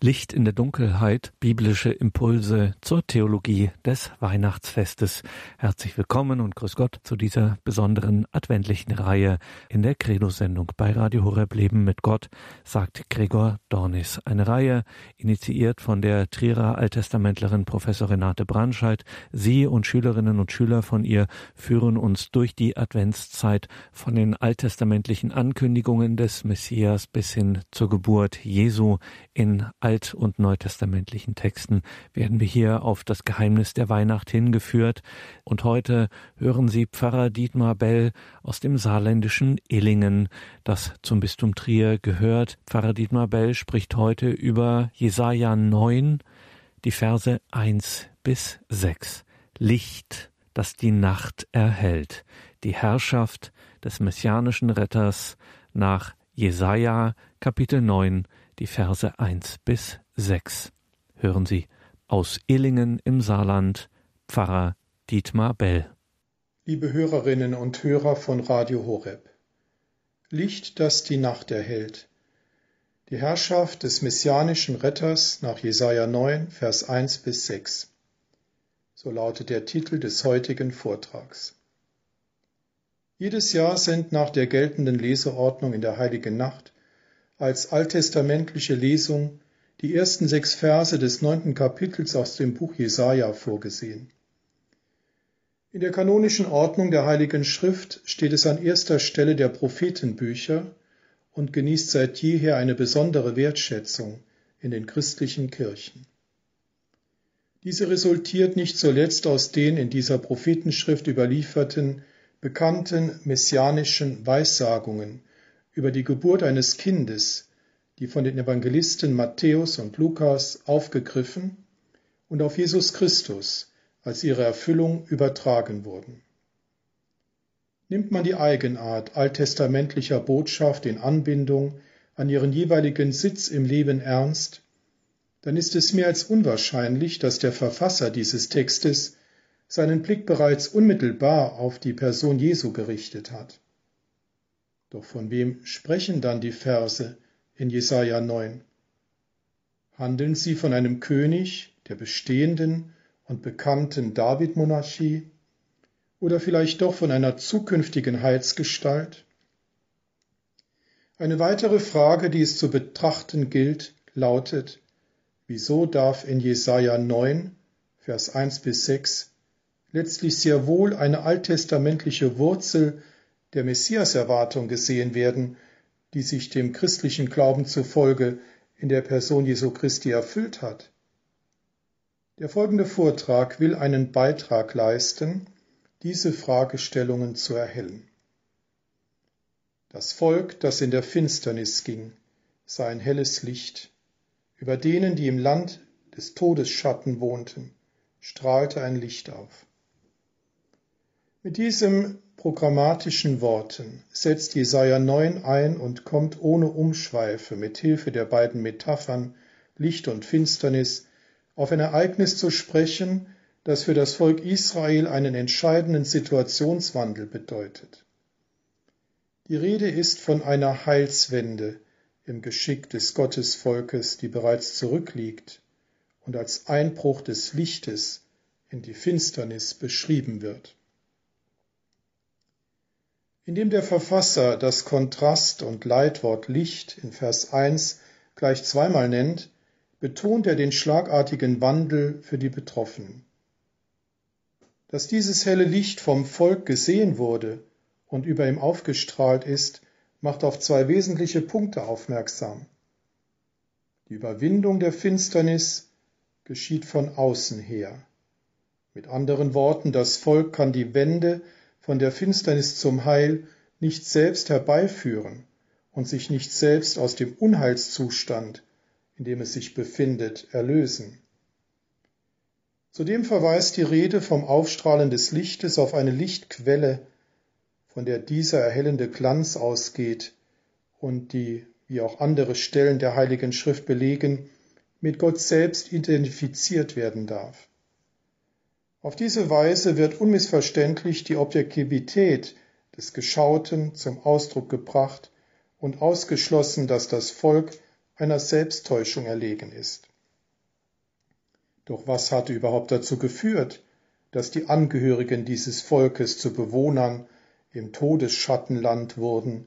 Licht in der Dunkelheit, biblische Impulse zur Theologie des Weihnachtsfestes. Herzlich willkommen und grüß Gott zu dieser besonderen adventlichen Reihe in der Credo-Sendung bei Radio Horeb Leben mit Gott, sagt Gregor Dornis. Eine Reihe initiiert von der Trierer Alttestamentlerin Professor Renate Brandscheid. Sie und Schülerinnen und Schüler von ihr führen uns durch die Adventszeit von den alttestamentlichen Ankündigungen des Messias bis hin zur Geburt Jesu in alt- und neutestamentlichen Texten werden wir hier auf das Geheimnis der Weihnacht hingeführt. Und heute hören Sie Pfarrer Dietmar Bell aus dem saarländischen Illingen, das zum Bistum Trier gehört. Pfarrer Dietmar Bell spricht heute über Jesaja 9, die Verse 1 bis 6. Licht, das die Nacht erhält. Die Herrschaft des messianischen Retters nach Jesaja Kapitel 9 die Verse 1 bis 6. Hören Sie aus Illingen im Saarland, Pfarrer Dietmar Bell. Liebe Hörerinnen und Hörer von Radio Horeb. Licht, das die Nacht erhält. Die Herrschaft des messianischen Retters nach Jesaja 9, Vers 1 bis 6. So lautet der Titel des heutigen Vortrags. Jedes Jahr sind nach der geltenden Leseordnung in der Heiligen Nacht als alttestamentliche Lesung die ersten sechs Verse des neunten Kapitels aus dem Buch Jesaja vorgesehen. In der kanonischen Ordnung der Heiligen Schrift steht es an erster Stelle der Prophetenbücher und genießt seit jeher eine besondere Wertschätzung in den christlichen Kirchen. Diese resultiert nicht zuletzt aus den in dieser Prophetenschrift überlieferten bekannten messianischen Weissagungen über die Geburt eines Kindes, die von den Evangelisten Matthäus und Lukas aufgegriffen und auf Jesus Christus als ihre Erfüllung übertragen wurden. Nimmt man die Eigenart alttestamentlicher Botschaft in Anbindung an ihren jeweiligen Sitz im Leben ernst, dann ist es mehr als unwahrscheinlich, dass der Verfasser dieses Textes seinen Blick bereits unmittelbar auf die Person Jesu gerichtet hat. Doch von wem sprechen dann die Verse in Jesaja 9? Handeln sie von einem König der bestehenden und bekannten David-Monarchie oder vielleicht doch von einer zukünftigen Heilsgestalt? Eine weitere Frage, die es zu betrachten gilt, lautet, wieso darf in Jesaja 9, Vers 1 bis 6 letztlich sehr wohl eine alttestamentliche Wurzel der Messiaserwartung gesehen werden, die sich dem christlichen Glauben zufolge in der Person Jesu Christi erfüllt hat. Der folgende Vortrag will einen Beitrag leisten, diese Fragestellungen zu erhellen. Das Volk, das in der Finsternis ging, sah ein helles Licht. Über denen, die im Land des Todesschatten wohnten, strahlte ein Licht auf. Mit diesem programmatischen Worten setzt Jesaja 9 ein und kommt ohne Umschweife mit Hilfe der beiden Metaphern Licht und Finsternis auf ein Ereignis zu sprechen, das für das Volk Israel einen entscheidenden Situationswandel bedeutet. Die Rede ist von einer Heilswende im Geschick des Gottesvolkes, die bereits zurückliegt und als Einbruch des Lichtes in die Finsternis beschrieben wird. Indem der Verfasser das Kontrast- und Leitwort Licht in Vers 1 gleich zweimal nennt, betont er den schlagartigen Wandel für die Betroffenen. Dass dieses helle Licht vom Volk gesehen wurde und über ihm aufgestrahlt ist, macht auf zwei wesentliche Punkte aufmerksam. Die Überwindung der Finsternis geschieht von außen her. Mit anderen Worten, das Volk kann die Wende von der Finsternis zum Heil nicht selbst herbeiführen und sich nicht selbst aus dem Unheilszustand, in dem es sich befindet, erlösen. Zudem verweist die Rede vom Aufstrahlen des Lichtes auf eine Lichtquelle, von der dieser erhellende Glanz ausgeht und die, wie auch andere Stellen der Heiligen Schrift belegen, mit Gott selbst identifiziert werden darf. Auf diese Weise wird unmissverständlich die Objektivität des Geschauten zum Ausdruck gebracht und ausgeschlossen, dass das Volk einer Selbsttäuschung erlegen ist. Doch was hatte überhaupt dazu geführt, dass die Angehörigen dieses Volkes zu Bewohnern im Todesschattenland wurden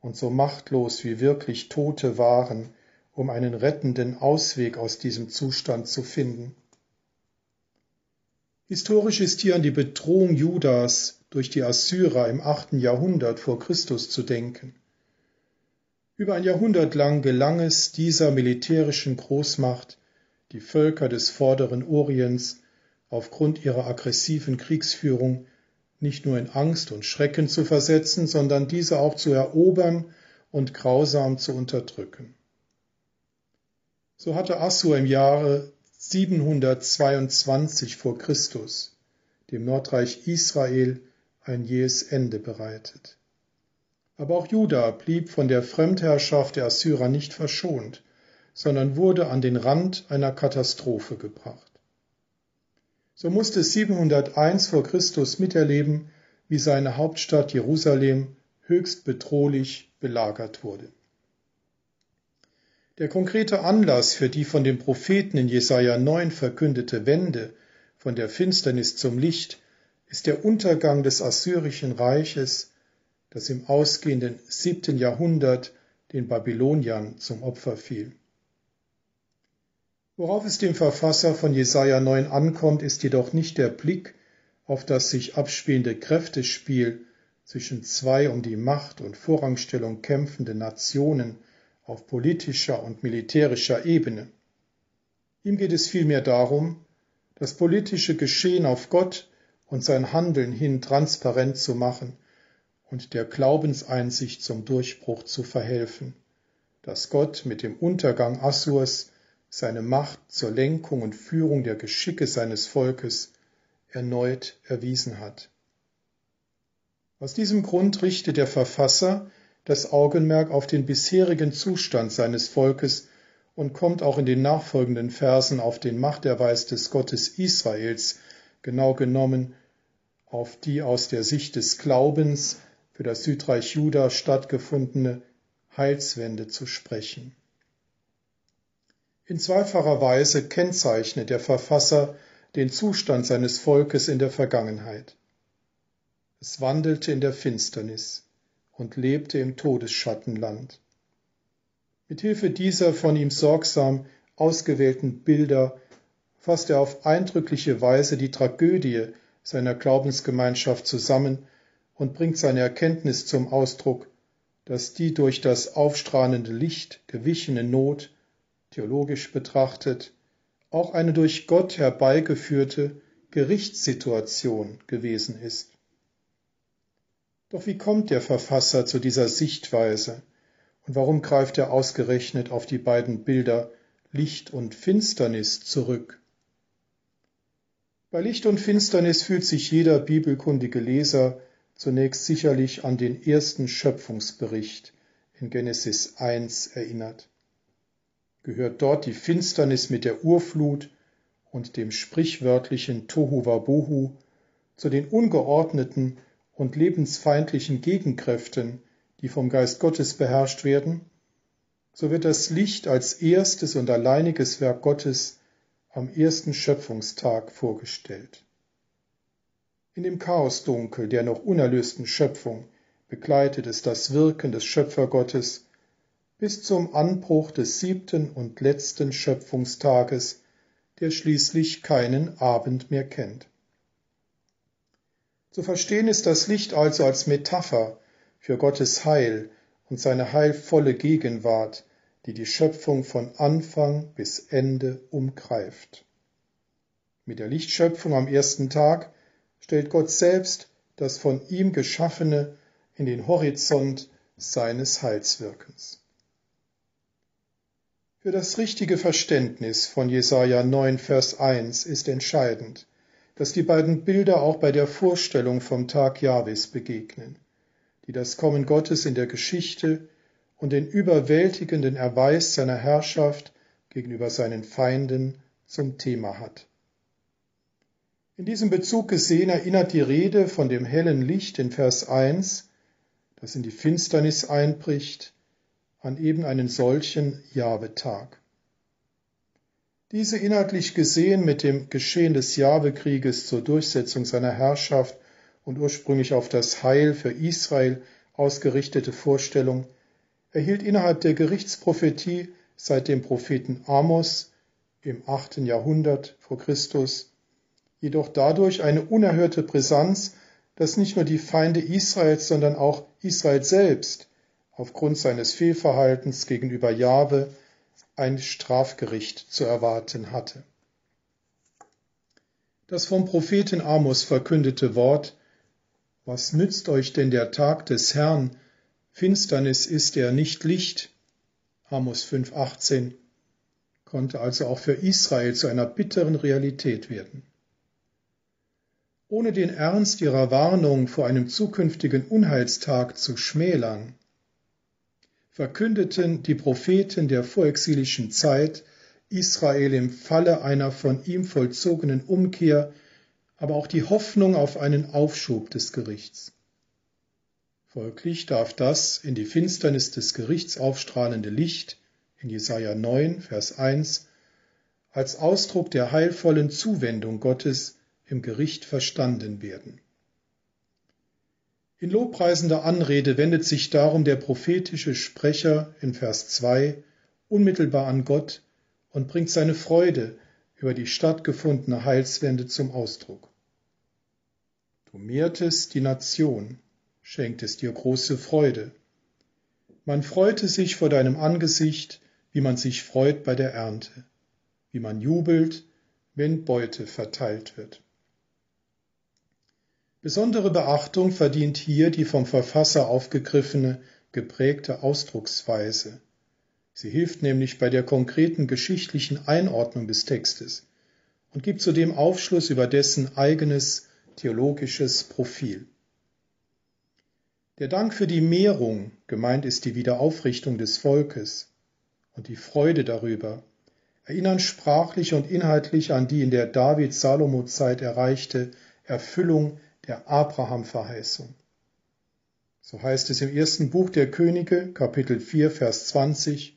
und so machtlos wie wirklich Tote waren, um einen rettenden Ausweg aus diesem Zustand zu finden. Historisch ist hier an die Bedrohung Judas durch die Assyrer im achten Jahrhundert vor Christus zu denken. Über ein Jahrhundert lang gelang es dieser militärischen Großmacht, die Völker des vorderen Orients aufgrund ihrer aggressiven Kriegsführung nicht nur in Angst und Schrecken zu versetzen, sondern diese auch zu erobern und grausam zu unterdrücken. So hatte Assur im Jahre 722 vor Christus dem Nordreich Israel ein jähes Ende bereitet. Aber auch Juda blieb von der Fremdherrschaft der Assyrer nicht verschont, sondern wurde an den Rand einer Katastrophe gebracht. So musste 701 vor Christus miterleben, wie seine Hauptstadt Jerusalem höchst bedrohlich belagert wurde. Der konkrete Anlass für die von dem Propheten in Jesaja 9 verkündete Wende von der Finsternis zum Licht ist der Untergang des assyrischen Reiches, das im ausgehenden siebten Jahrhundert den Babyloniern zum Opfer fiel. Worauf es dem Verfasser von Jesaja 9 ankommt, ist jedoch nicht der Blick auf das sich abspielende Kräftespiel zwischen zwei um die Macht und Vorrangstellung kämpfenden Nationen auf politischer und militärischer Ebene. Ihm geht es vielmehr darum, das politische Geschehen auf Gott und sein Handeln hin transparent zu machen und der Glaubenseinsicht zum Durchbruch zu verhelfen, dass Gott mit dem Untergang Assurs seine Macht zur Lenkung und Führung der Geschicke seines Volkes erneut erwiesen hat. Aus diesem Grund richtet der Verfasser das Augenmerk auf den bisherigen Zustand seines Volkes und kommt auch in den nachfolgenden Versen auf den Machterweis des Gottes Israels, genau genommen auf die aus der Sicht des Glaubens für das Südreich Juda stattgefundene Heilswende zu sprechen. In zweifacher Weise kennzeichnet der Verfasser den Zustand seines Volkes in der Vergangenheit. Es wandelte in der Finsternis und lebte im Todesschattenland. Mit Hilfe dieser von ihm sorgsam ausgewählten Bilder fasst er auf eindrückliche Weise die Tragödie seiner Glaubensgemeinschaft zusammen und bringt seine Erkenntnis zum Ausdruck, dass die durch das aufstrahlende Licht gewichene Not theologisch betrachtet, auch eine durch Gott herbeigeführte Gerichtssituation gewesen ist. Doch wie kommt der Verfasser zu dieser Sichtweise und warum greift er ausgerechnet auf die beiden Bilder Licht und Finsternis zurück? Bei Licht und Finsternis fühlt sich jeder bibelkundige Leser zunächst sicherlich an den ersten Schöpfungsbericht in Genesis 1 erinnert gehört dort die Finsternis mit der Urflut und dem sprichwörtlichen Tohuwabohu zu den ungeordneten und lebensfeindlichen Gegenkräften, die vom Geist Gottes beherrscht werden, so wird das Licht als erstes und alleiniges Werk Gottes am ersten Schöpfungstag vorgestellt. In dem Chaosdunkel der noch unerlösten Schöpfung begleitet es das Wirken des Schöpfergottes bis zum Anbruch des siebten und letzten Schöpfungstages, der schließlich keinen Abend mehr kennt. Zu verstehen ist das Licht also als Metapher für Gottes Heil und seine heilvolle Gegenwart, die die Schöpfung von Anfang bis Ende umgreift. Mit der Lichtschöpfung am ersten Tag stellt Gott selbst das von ihm Geschaffene in den Horizont seines Heilswirkens. Für das richtige Verständnis von Jesaja 9, Vers 1 ist entscheidend, dass die beiden Bilder auch bei der Vorstellung vom Tag Jahwes begegnen, die das Kommen Gottes in der Geschichte und den überwältigenden Erweis seiner Herrschaft gegenüber seinen Feinden zum Thema hat. In diesem Bezug gesehen erinnert die Rede von dem hellen Licht in Vers 1, das in die Finsternis einbricht, an eben einen solchen Jahwe-Tag. Diese inhaltlich gesehen mit dem Geschehen des Jahwe-Krieges zur Durchsetzung seiner Herrschaft und ursprünglich auf das Heil für Israel ausgerichtete Vorstellung erhielt innerhalb der Gerichtsprophetie seit dem Propheten Amos im achten Jahrhundert vor Christus jedoch dadurch eine unerhörte Brisanz, dass nicht nur die Feinde Israels, sondern auch Israel selbst aufgrund seines Fehlverhaltens gegenüber Jahwe ein Strafgericht zu erwarten hatte. Das vom Propheten Amos verkündete Wort Was nützt euch denn der Tag des Herrn? Finsternis ist er nicht Licht. Amos 5,18 konnte also auch für Israel zu einer bitteren Realität werden. Ohne den Ernst ihrer Warnung vor einem zukünftigen Unheilstag zu schmälern, verkündeten die Propheten der vorexilischen Zeit Israel im Falle einer von ihm vollzogenen Umkehr, aber auch die Hoffnung auf einen Aufschub des Gerichts. Folglich darf das in die Finsternis des Gerichts aufstrahlende Licht in Jesaja 9, Vers 1 als Ausdruck der heilvollen Zuwendung Gottes im Gericht verstanden werden. In lobpreisender Anrede wendet sich darum der prophetische Sprecher in Vers 2 unmittelbar an Gott und bringt seine Freude über die stattgefundene Heilswende zum Ausdruck. Du mehrtest die Nation, schenktest dir große Freude. Man freute sich vor deinem Angesicht, wie man sich freut bei der Ernte, wie man jubelt, wenn Beute verteilt wird. Besondere Beachtung verdient hier die vom Verfasser aufgegriffene, geprägte Ausdrucksweise. Sie hilft nämlich bei der konkreten geschichtlichen Einordnung des Textes und gibt zudem Aufschluss über dessen eigenes theologisches Profil. Der Dank für die Mehrung, gemeint ist die Wiederaufrichtung des Volkes, und die Freude darüber, erinnern sprachlich und inhaltlich an die in der David-Salomo-Zeit erreichte Erfüllung der Abraham-Verheißung. So heißt es im ersten Buch der Könige, Kapitel 4, Vers 20,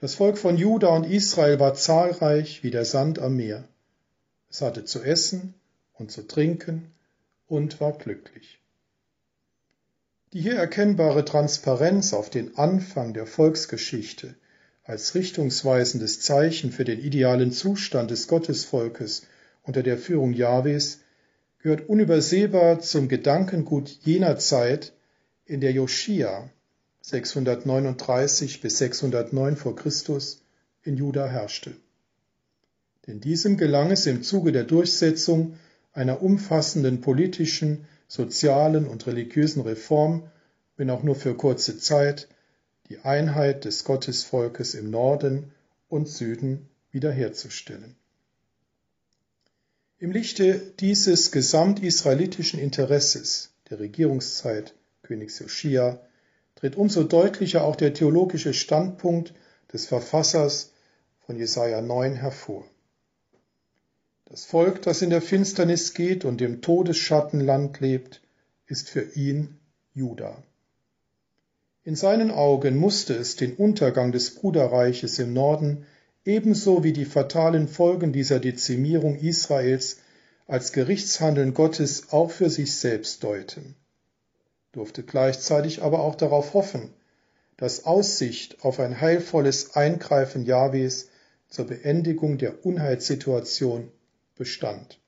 Das Volk von Juda und Israel war zahlreich wie der Sand am Meer. Es hatte zu essen und zu trinken und war glücklich. Die hier erkennbare Transparenz auf den Anfang der Volksgeschichte als richtungsweisendes Zeichen für den idealen Zustand des Gottesvolkes unter der Führung Jahwes gehört unübersehbar zum Gedankengut jener Zeit, in der Joschia 639 bis 609 vor Christus in Juda herrschte. Denn diesem gelang es im Zuge der Durchsetzung einer umfassenden politischen, sozialen und religiösen Reform, wenn auch nur für kurze Zeit, die Einheit des Gottesvolkes im Norden und Süden wiederherzustellen. Im Lichte dieses gesamtisraelitischen Interesses der Regierungszeit Königs Joschia tritt umso deutlicher auch der theologische Standpunkt des Verfassers von Jesaja 9 hervor. Das Volk, das in der Finsternis geht und im Todesschattenland lebt, ist für ihn Juda. In seinen Augen musste es den Untergang des Bruderreiches im Norden ebenso wie die fatalen Folgen dieser Dezimierung Israels als Gerichtshandeln Gottes auch für sich selbst deuten, durfte gleichzeitig aber auch darauf hoffen, dass Aussicht auf ein heilvolles Eingreifen Jahwes zur Beendigung der Unheilssituation bestand.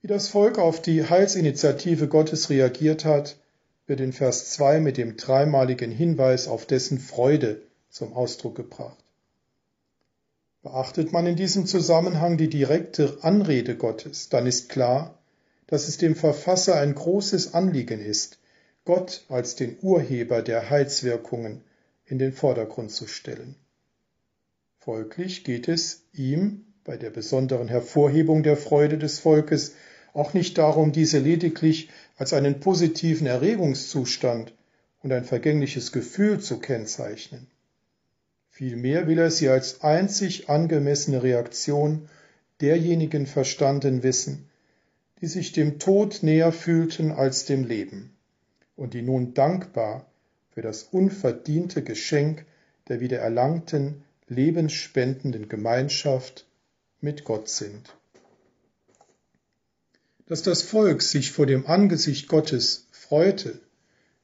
Wie das Volk auf die Heilsinitiative Gottes reagiert hat, wird in Vers 2 mit dem dreimaligen Hinweis auf dessen Freude zum Ausdruck gebracht. Beachtet man in diesem Zusammenhang die direkte Anrede Gottes, dann ist klar, dass es dem Verfasser ein großes Anliegen ist, Gott als den Urheber der Heilswirkungen in den Vordergrund zu stellen. Folglich geht es ihm bei der besonderen Hervorhebung der Freude des Volkes auch nicht darum, diese lediglich als einen positiven Erregungszustand und ein vergängliches Gefühl zu kennzeichnen. Vielmehr will er sie als einzig angemessene Reaktion derjenigen verstanden wissen, die sich dem Tod näher fühlten als dem Leben und die nun dankbar für das unverdiente Geschenk der wiedererlangten, lebensspendenden Gemeinschaft mit Gott sind. Dass das Volk sich vor dem Angesicht Gottes freute,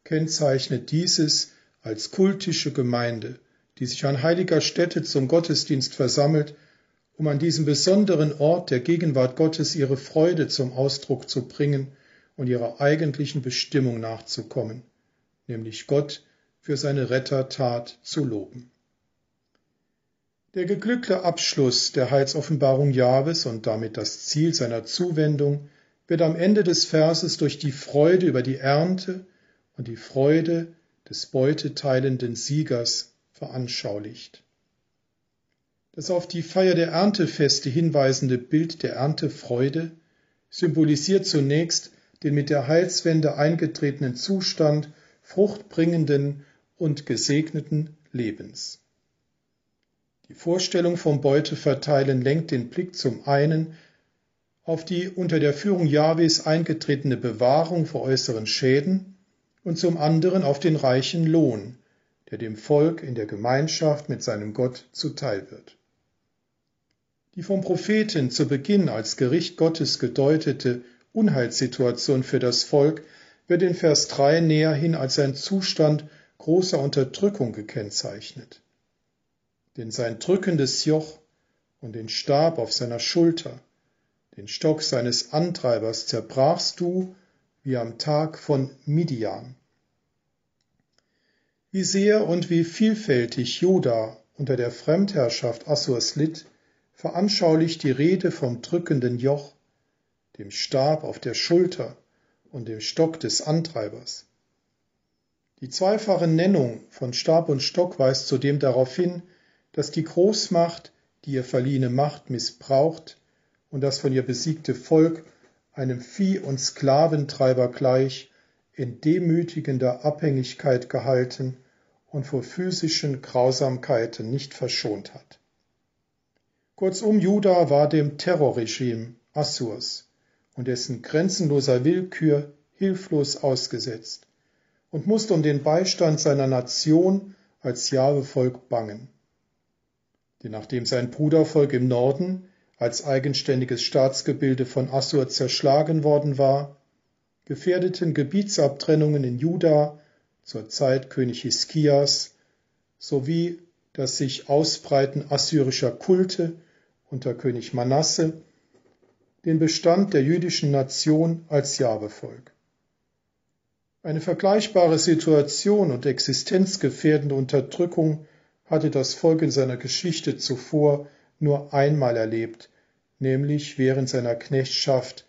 kennzeichnet dieses als kultische Gemeinde, die sich an heiliger Stätte zum Gottesdienst versammelt, um an diesem besonderen Ort der Gegenwart Gottes ihre Freude zum Ausdruck zu bringen und ihrer eigentlichen Bestimmung nachzukommen, nämlich Gott für seine Rettertat zu loben. Der geglückte Abschluss der Heilsoffenbarung Jahwes und damit das Ziel seiner Zuwendung wird am Ende des Verses durch die Freude über die Ernte und die Freude des beuteteilenden Siegers veranschaulicht. Das auf die Feier der Erntefeste hinweisende Bild der Erntefreude symbolisiert zunächst den mit der Heilswende eingetretenen Zustand fruchtbringenden und gesegneten Lebens. Die Vorstellung vom Beuteverteilen lenkt den Blick zum einen auf die unter der Führung Jahwes eingetretene Bewahrung vor äußeren Schäden und zum anderen auf den reichen Lohn, der dem Volk in der Gemeinschaft mit seinem Gott zuteil wird. Die vom Propheten zu Beginn als Gericht Gottes gedeutete Unheilssituation für das Volk wird in Vers 3 näher hin als ein Zustand großer Unterdrückung gekennzeichnet. Denn sein drückendes Joch und den Stab auf seiner Schulter den Stock seines Antreibers zerbrachst du wie am Tag von Midian. Wie sehr und wie vielfältig Juda unter der Fremdherrschaft Assurs litt, veranschaulicht die Rede vom drückenden Joch, dem Stab auf der Schulter und dem Stock des Antreibers. Die zweifache Nennung von Stab und Stock weist zudem darauf hin, dass die Großmacht die ihr verliehene Macht missbraucht und das von ihr besiegte Volk einem Vieh- und Sklaventreiber gleich in demütigender Abhängigkeit gehalten und vor physischen Grausamkeiten nicht verschont hat. Kurzum, Juda war dem Terrorregime Assurs und dessen grenzenloser Willkür hilflos ausgesetzt und musste um den Beistand seiner Nation als Jahwe-Volk bangen. Denn nachdem sein Brudervolk im Norden als eigenständiges Staatsgebilde von Assur zerschlagen worden war, gefährdeten Gebietsabtrennungen in Juda zur Zeit König Hiskias sowie das sich ausbreiten assyrischer Kulte unter König Manasse den Bestand der jüdischen Nation als Jahwevolk. Eine vergleichbare Situation und existenzgefährdende Unterdrückung hatte das Volk in seiner Geschichte zuvor nur einmal erlebt, nämlich während seiner Knechtschaft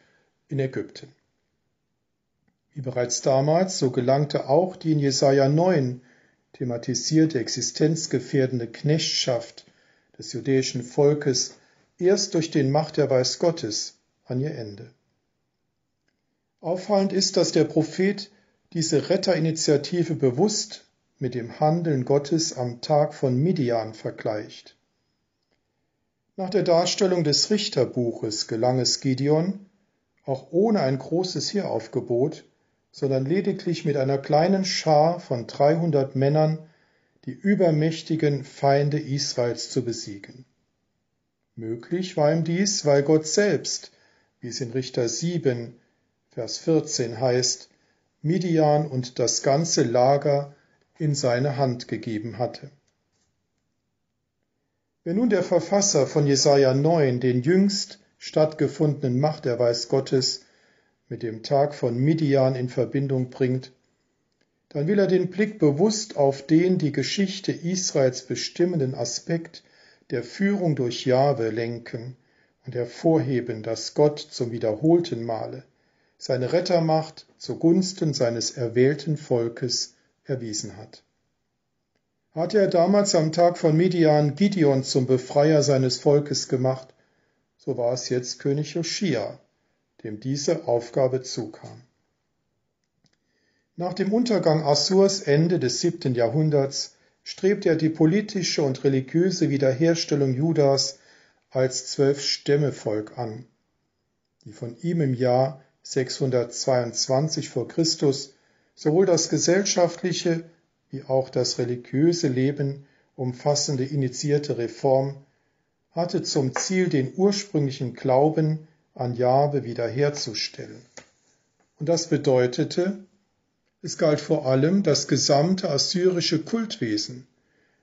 in Ägypten. Wie bereits damals, so gelangte auch die in Jesaja 9 thematisierte existenzgefährdende Knechtschaft des jüdischen Volkes erst durch den Machterweis Gottes an ihr Ende. Auffallend ist, dass der Prophet diese Retterinitiative bewusst mit dem Handeln Gottes am Tag von Midian vergleicht. Nach der Darstellung des Richterbuches gelang es Gideon, auch ohne ein großes Heeraufgebot, sondern lediglich mit einer kleinen Schar von 300 Männern die übermächtigen Feinde Israels zu besiegen. Möglich war ihm dies, weil Gott selbst, wie es in Richter 7, Vers 14 heißt, Midian und das ganze Lager in seine Hand gegeben hatte. Wenn nun der Verfasser von Jesaja 9 den jüngst stattgefundenen Machterweis Gottes mit dem Tag von Midian in Verbindung bringt, dann will er den Blick bewusst auf den die Geschichte Israels bestimmenden Aspekt der Führung durch Jahwe lenken und hervorheben, dass Gott zum wiederholten Male seine Rettermacht zugunsten seines erwählten Volkes erwiesen hat. Hatte er damals am Tag von Midian Gideon zum Befreier seines Volkes gemacht, so war es jetzt König Joschia, dem diese Aufgabe zukam. Nach dem Untergang Assurs Ende des siebten Jahrhunderts strebte er die politische und religiöse Wiederherstellung Judas als Zwölf-Stämme-Volk an, die von ihm im Jahr 622 vor Christus sowohl das gesellschaftliche wie auch das religiöse Leben umfassende initiierte Reform hatte zum Ziel, den ursprünglichen Glauben an Jahwe wiederherzustellen. Und das bedeutete, es galt vor allem das gesamte assyrische Kultwesen,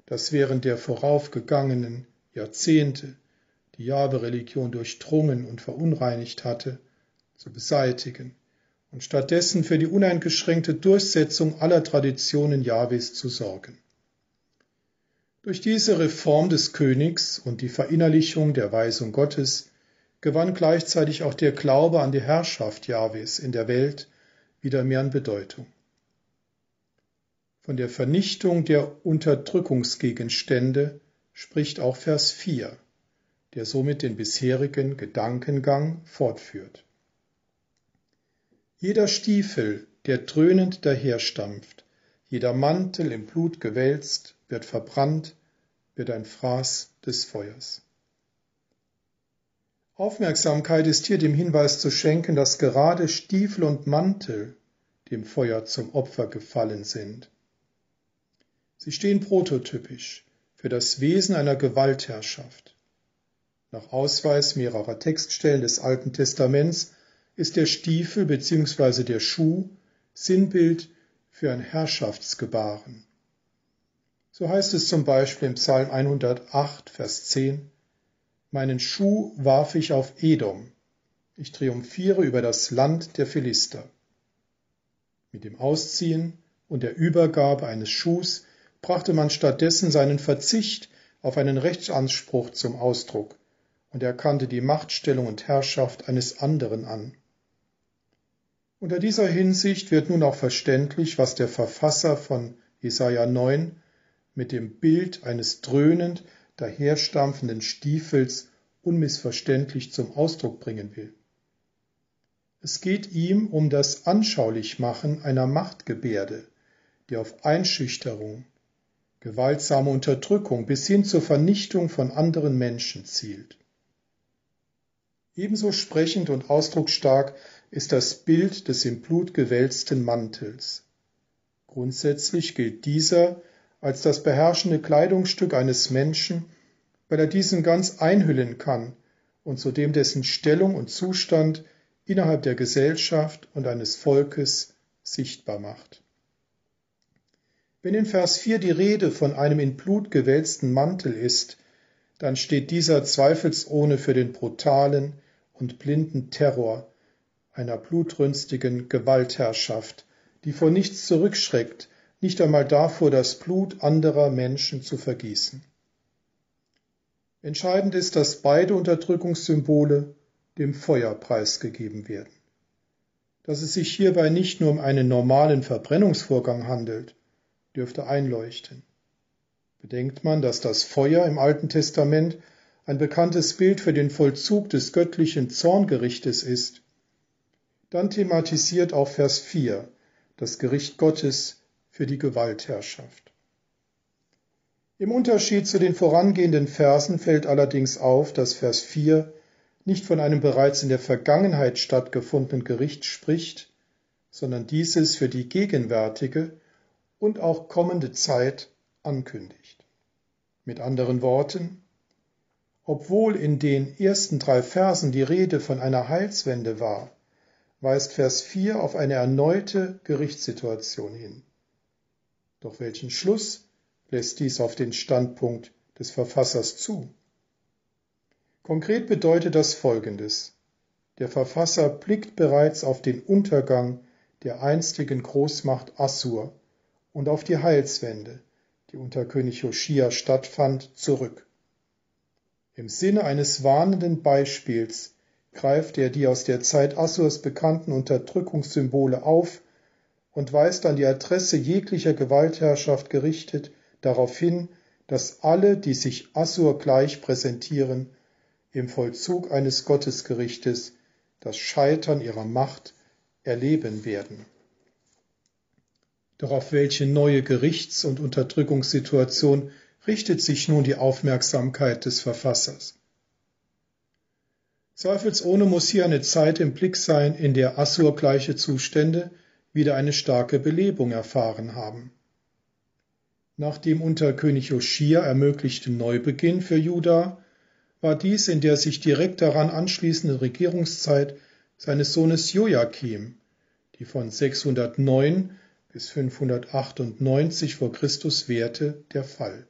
das während der voraufgegangenen Jahrzehnte die Jahwe-Religion durchdrungen und verunreinigt hatte, zu beseitigen und stattdessen für die uneingeschränkte Durchsetzung aller Traditionen Jahwes zu sorgen. Durch diese Reform des Königs und die Verinnerlichung der Weisung Gottes gewann gleichzeitig auch der Glaube an die Herrschaft Jahwes in der Welt wieder mehr an Bedeutung. Von der Vernichtung der Unterdrückungsgegenstände spricht auch Vers 4, der somit den bisherigen Gedankengang fortführt. Jeder Stiefel, der dröhnend daherstampft, jeder Mantel im Blut gewälzt, wird verbrannt, wird ein Fraß des Feuers. Aufmerksamkeit ist hier dem Hinweis zu schenken, dass gerade Stiefel und Mantel dem Feuer zum Opfer gefallen sind. Sie stehen prototypisch für das Wesen einer Gewaltherrschaft. Nach Ausweis mehrerer Textstellen des Alten Testaments ist der Stiefel bzw. der Schuh Sinnbild für ein Herrschaftsgebaren. So heißt es zum Beispiel im Psalm 108, Vers 10, Meinen Schuh warf ich auf Edom. Ich triumphiere über das Land der Philister. Mit dem Ausziehen und der Übergabe eines Schuhs brachte man stattdessen seinen Verzicht auf einen Rechtsanspruch zum Ausdruck und erkannte die Machtstellung und Herrschaft eines anderen an. Unter dieser Hinsicht wird nun auch verständlich, was der Verfasser von Jesaja 9 mit dem Bild eines dröhnend daherstampfenden Stiefels unmissverständlich zum Ausdruck bringen will. Es geht ihm um das Anschaulichmachen einer Machtgebärde, die auf Einschüchterung, gewaltsame Unterdrückung bis hin zur Vernichtung von anderen Menschen zielt. Ebenso sprechend und ausdrucksstark ist das Bild des im Blut gewälzten Mantels. Grundsätzlich gilt dieser als das beherrschende Kleidungsstück eines Menschen, weil er diesen ganz einhüllen kann und zudem dessen Stellung und Zustand innerhalb der Gesellschaft und eines Volkes sichtbar macht. Wenn in Vers 4 die Rede von einem in Blut gewälzten Mantel ist, dann steht dieser zweifelsohne für den brutalen und blinden Terror einer blutrünstigen Gewaltherrschaft, die vor nichts zurückschreckt, nicht einmal davor, das Blut anderer Menschen zu vergießen. Entscheidend ist, dass beide Unterdrückungssymbole dem Feuer preisgegeben werden. Dass es sich hierbei nicht nur um einen normalen Verbrennungsvorgang handelt, dürfte einleuchten. Bedenkt man, dass das Feuer im Alten Testament ein bekanntes Bild für den Vollzug des göttlichen Zorngerichtes ist, dann thematisiert auch Vers 4 das Gericht Gottes für die Gewaltherrschaft. Im Unterschied zu den vorangehenden Versen fällt allerdings auf, dass Vers 4 nicht von einem bereits in der Vergangenheit stattgefundenen Gericht spricht, sondern dieses für die gegenwärtige und auch kommende Zeit ankündigt. Mit anderen Worten, obwohl in den ersten drei Versen die Rede von einer Heilswende war, weist Vers 4 auf eine erneute Gerichtssituation hin. Doch welchen Schluss lässt dies auf den Standpunkt des Verfassers zu? Konkret bedeutet das Folgendes. Der Verfasser blickt bereits auf den Untergang der einstigen Großmacht Assur und auf die Heilswende, die unter König Joschia stattfand, zurück. Im Sinne eines warnenden Beispiels greift er die aus der Zeit Assurs bekannten Unterdrückungssymbole auf und weist an die Adresse jeglicher Gewaltherrschaft gerichtet darauf hin, dass alle, die sich Assur gleich präsentieren, im Vollzug eines Gottesgerichtes das Scheitern ihrer Macht erleben werden. Doch auf welche neue Gerichts- und Unterdrückungssituation richtet sich nun die Aufmerksamkeit des Verfassers? Zweifelsohne muss hier eine Zeit im Blick sein, in der Assur gleiche Zustände wieder eine starke Belebung erfahren haben. Nach dem unter König Joschia ermöglichten Neubeginn für Juda war dies in der sich direkt daran anschließenden Regierungszeit seines Sohnes Joachim, die von 609 bis 598 vor Christus währte, der Fall.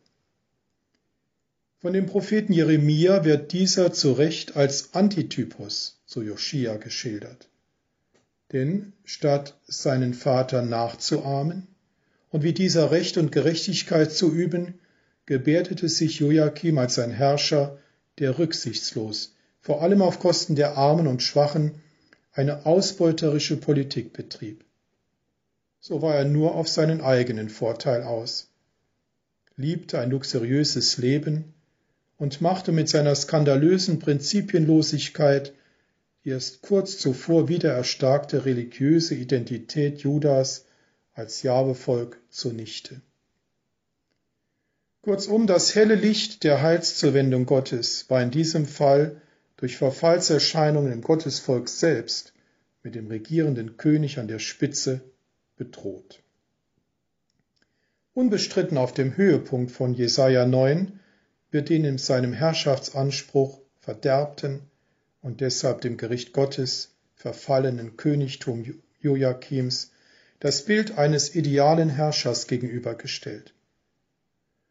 Von dem Propheten Jeremia wird dieser zu Recht als Antitypus zu Joschia geschildert. Denn statt seinen Vater nachzuahmen und wie dieser Recht und Gerechtigkeit zu üben, gebärdete sich Joachim als ein Herrscher, der rücksichtslos, vor allem auf Kosten der Armen und Schwachen, eine ausbeuterische Politik betrieb. So war er nur auf seinen eigenen Vorteil aus, liebte ein luxuriöses Leben und machte mit seiner skandalösen Prinzipienlosigkeit erst kurz zuvor wieder erstarkte religiöse Identität Judas als Jahwevolk zunichte. Kurzum, das helle Licht der Heilszuwendung Gottes war in diesem Fall durch Verfallserscheinungen im Gottesvolk selbst mit dem regierenden König an der Spitze bedroht. Unbestritten auf dem Höhepunkt von Jesaja 9 wird den in seinem Herrschaftsanspruch verderbten und deshalb dem Gericht Gottes verfallenen Königtum Joachims das Bild eines idealen Herrschers gegenübergestellt.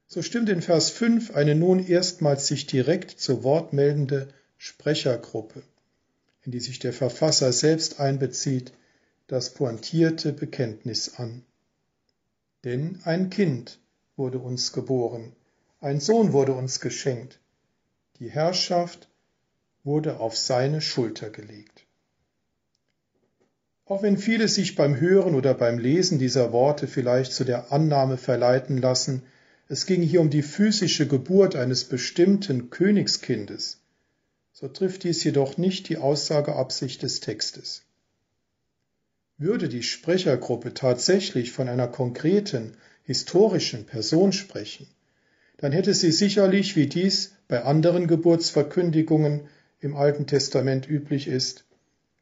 So stimmt in Vers 5 eine nun erstmals sich direkt zu Wort meldende Sprechergruppe, in die sich der Verfasser selbst einbezieht, das pointierte Bekenntnis an. Denn ein Kind wurde uns geboren, ein Sohn wurde uns geschenkt, die Herrschaft wurde auf seine Schulter gelegt. Auch wenn viele sich beim Hören oder beim Lesen dieser Worte vielleicht zu der Annahme verleiten lassen, es ging hier um die physische Geburt eines bestimmten Königskindes, so trifft dies jedoch nicht die Aussageabsicht des Textes. Würde die Sprechergruppe tatsächlich von einer konkreten historischen Person sprechen, dann hätte sie sicherlich, wie dies bei anderen Geburtsverkündigungen im Alten Testament üblich ist,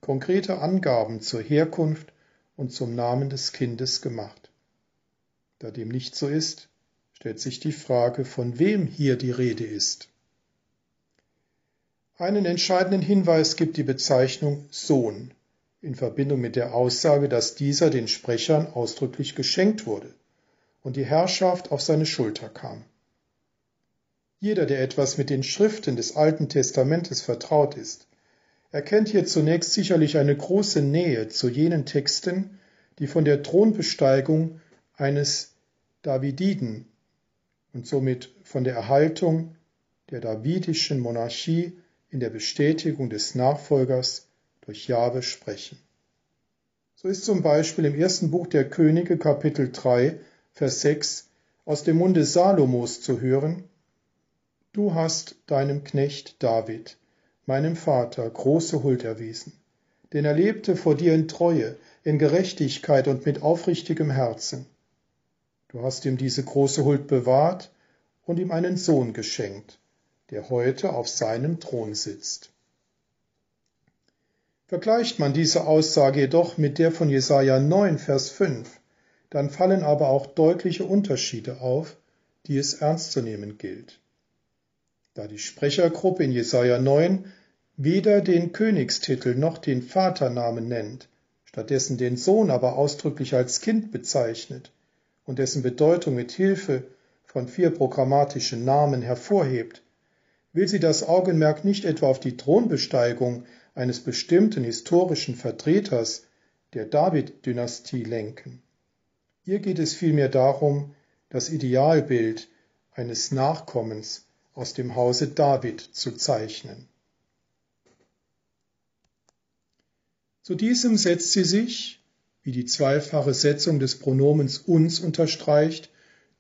konkrete Angaben zur Herkunft und zum Namen des Kindes gemacht. Da dem nicht so ist, stellt sich die Frage, von wem hier die Rede ist. Einen entscheidenden Hinweis gibt die Bezeichnung Sohn in Verbindung mit der Aussage, dass dieser den Sprechern ausdrücklich geschenkt wurde und die Herrschaft auf seine Schulter kam. Jeder, der etwas mit den Schriften des Alten Testamentes vertraut ist, erkennt hier zunächst sicherlich eine große Nähe zu jenen Texten, die von der Thronbesteigung eines Davididen und somit von der Erhaltung der davidischen Monarchie in der Bestätigung des Nachfolgers durch Jahwe sprechen. So ist zum Beispiel im ersten Buch der Könige Kapitel 3 Vers 6 aus dem Munde Salomos zu hören, Du hast deinem Knecht David, meinem Vater, große Huld erwiesen, denn er lebte vor dir in Treue, in Gerechtigkeit und mit aufrichtigem Herzen. Du hast ihm diese große Huld bewahrt und ihm einen Sohn geschenkt, der heute auf seinem Thron sitzt. Vergleicht man diese Aussage jedoch mit der von Jesaja 9, Vers 5, dann fallen aber auch deutliche Unterschiede auf, die es ernst zu nehmen gilt da die Sprechergruppe in Jesaja 9 weder den Königstitel noch den Vaternamen nennt, stattdessen den Sohn aber ausdrücklich als Kind bezeichnet und dessen Bedeutung mit Hilfe von vier programmatischen Namen hervorhebt, will sie das Augenmerk nicht etwa auf die Thronbesteigung eines bestimmten historischen Vertreters der David-Dynastie lenken. Ihr geht es vielmehr darum, das Idealbild eines Nachkommens aus dem Hause David zu zeichnen. Zu diesem setzt sie sich, wie die zweifache Setzung des Pronomens uns unterstreicht,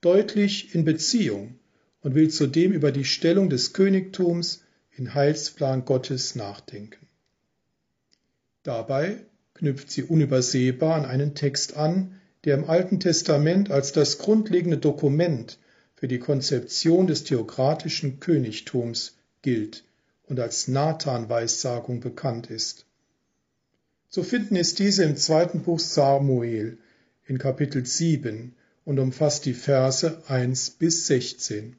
deutlich in Beziehung und will zudem über die Stellung des Königtums in Heilsplan Gottes nachdenken. Dabei knüpft sie unübersehbar an einen Text an, der im Alten Testament als das grundlegende Dokument für die Konzeption des theokratischen Königtums gilt und als Nathan-Weissagung bekannt ist. Zu finden ist diese im zweiten Buch Samuel in Kapitel 7 und umfasst die Verse 1 bis 16.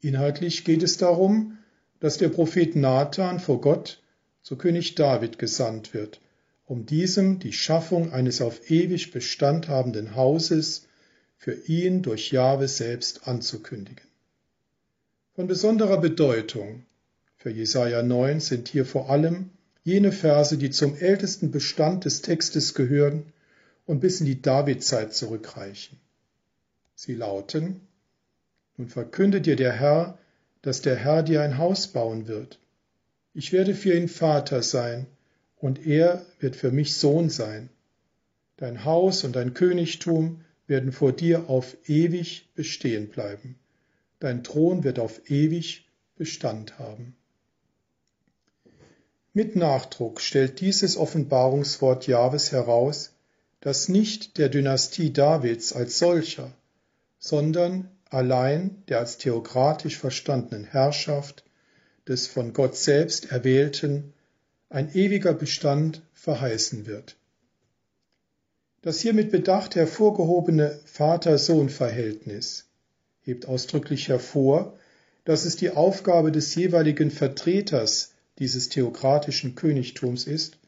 Inhaltlich geht es darum, dass der Prophet Nathan vor Gott zu König David gesandt wird, um diesem die Schaffung eines auf ewig Bestand habenden Hauses für ihn durch Jahwe selbst anzukündigen. Von besonderer Bedeutung für Jesaja 9 sind hier vor allem jene Verse, die zum ältesten Bestand des Textes gehören und bis in die Davidzeit zurückreichen. Sie lauten, Nun verkünde dir der Herr, dass der Herr dir ein Haus bauen wird. Ich werde für ihn Vater sein, und er wird für mich Sohn sein. Dein Haus und dein Königtum werden vor dir auf ewig bestehen bleiben. Dein Thron wird auf ewig Bestand haben. Mit Nachdruck stellt dieses Offenbarungswort Jahwes heraus, dass nicht der Dynastie Davids als solcher, sondern allein der als theokratisch verstandenen Herrschaft des von Gott selbst erwählten ein ewiger Bestand verheißen wird. Das hier mit Bedacht hervorgehobene Vater-Sohn-Verhältnis hebt ausdrücklich hervor, dass es die Aufgabe des jeweiligen Vertreters dieses theokratischen Königtums ist,